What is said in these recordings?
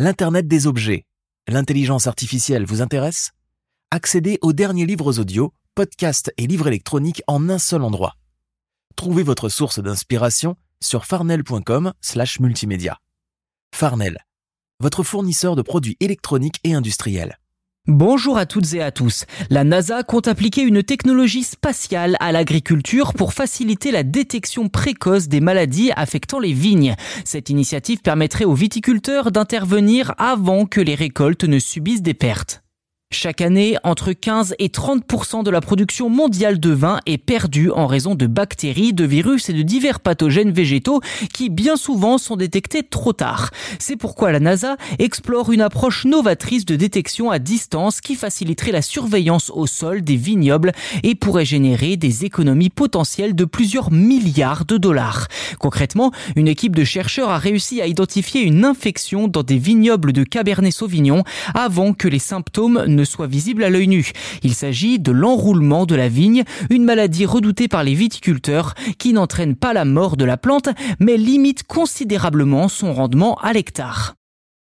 L'Internet des objets, l'intelligence artificielle vous intéresse? Accédez aux derniers livres audio, podcasts et livres électroniques en un seul endroit. Trouvez votre source d'inspiration sur farnel.com/multimédia. Farnel, votre fournisseur de produits électroniques et industriels. Bonjour à toutes et à tous. La NASA compte appliquer une technologie spatiale à l'agriculture pour faciliter la détection précoce des maladies affectant les vignes. Cette initiative permettrait aux viticulteurs d'intervenir avant que les récoltes ne subissent des pertes. Chaque année, entre 15 et 30% de la production mondiale de vin est perdue en raison de bactéries, de virus et de divers pathogènes végétaux qui bien souvent sont détectés trop tard. C'est pourquoi la NASA explore une approche novatrice de détection à distance qui faciliterait la surveillance au sol des vignobles et pourrait générer des économies potentielles de plusieurs milliards de dollars. Concrètement, une équipe de chercheurs a réussi à identifier une infection dans des vignobles de Cabernet Sauvignon avant que les symptômes soit visible à l'œil nu. Il s'agit de l'enroulement de la vigne, une maladie redoutée par les viticulteurs qui n'entraîne pas la mort de la plante mais limite considérablement son rendement à l'hectare.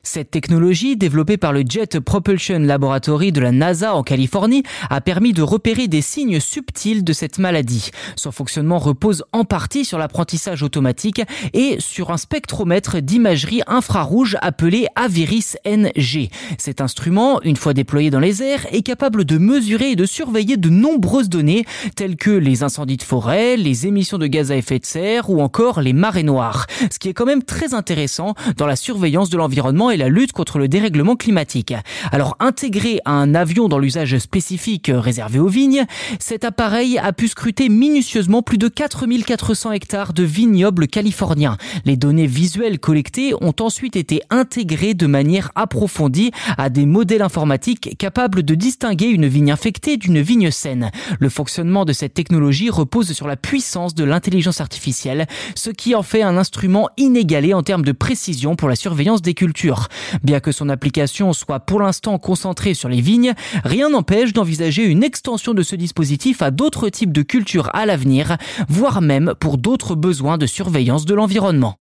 Cette technologie, développée par le Jet Propulsion Laboratory de la NASA en Californie, a permis de repérer des signes subtils de cette maladie. Son fonctionnement repose en partie sur l'apprentissage automatique et sur un spectromètre d'imagerie infrarouge appelé Aviris NG. Cet instrument, une fois déployé dans les airs, est capable de mesurer et de surveiller de nombreuses données telles que les incendies de forêt, les émissions de gaz à effet de serre ou encore les marées noires. Ce qui est quand même très intéressant dans la surveillance de l'environnement et la lutte contre le dérèglement climatique. Alors intégré à un avion dans l'usage spécifique réservé aux vignes, cet appareil a pu scruter minutieusement plus de 4400 hectares de vignobles californiens. Les données visuelles collectées ont ensuite été intégrées de manière approfondie à des modèles informatiques capables de distinguer une vigne infectée d'une vigne saine. Le fonctionnement de cette technologie repose sur la puissance de l'intelligence artificielle, ce qui en fait un instrument inégalé en termes de précision pour la surveillance des cultures. Bien que son application soit pour l'instant concentrée sur les vignes, rien n'empêche d'envisager une extension de ce dispositif à d'autres types de cultures à l'avenir, voire même pour d'autres besoins de surveillance de l'environnement.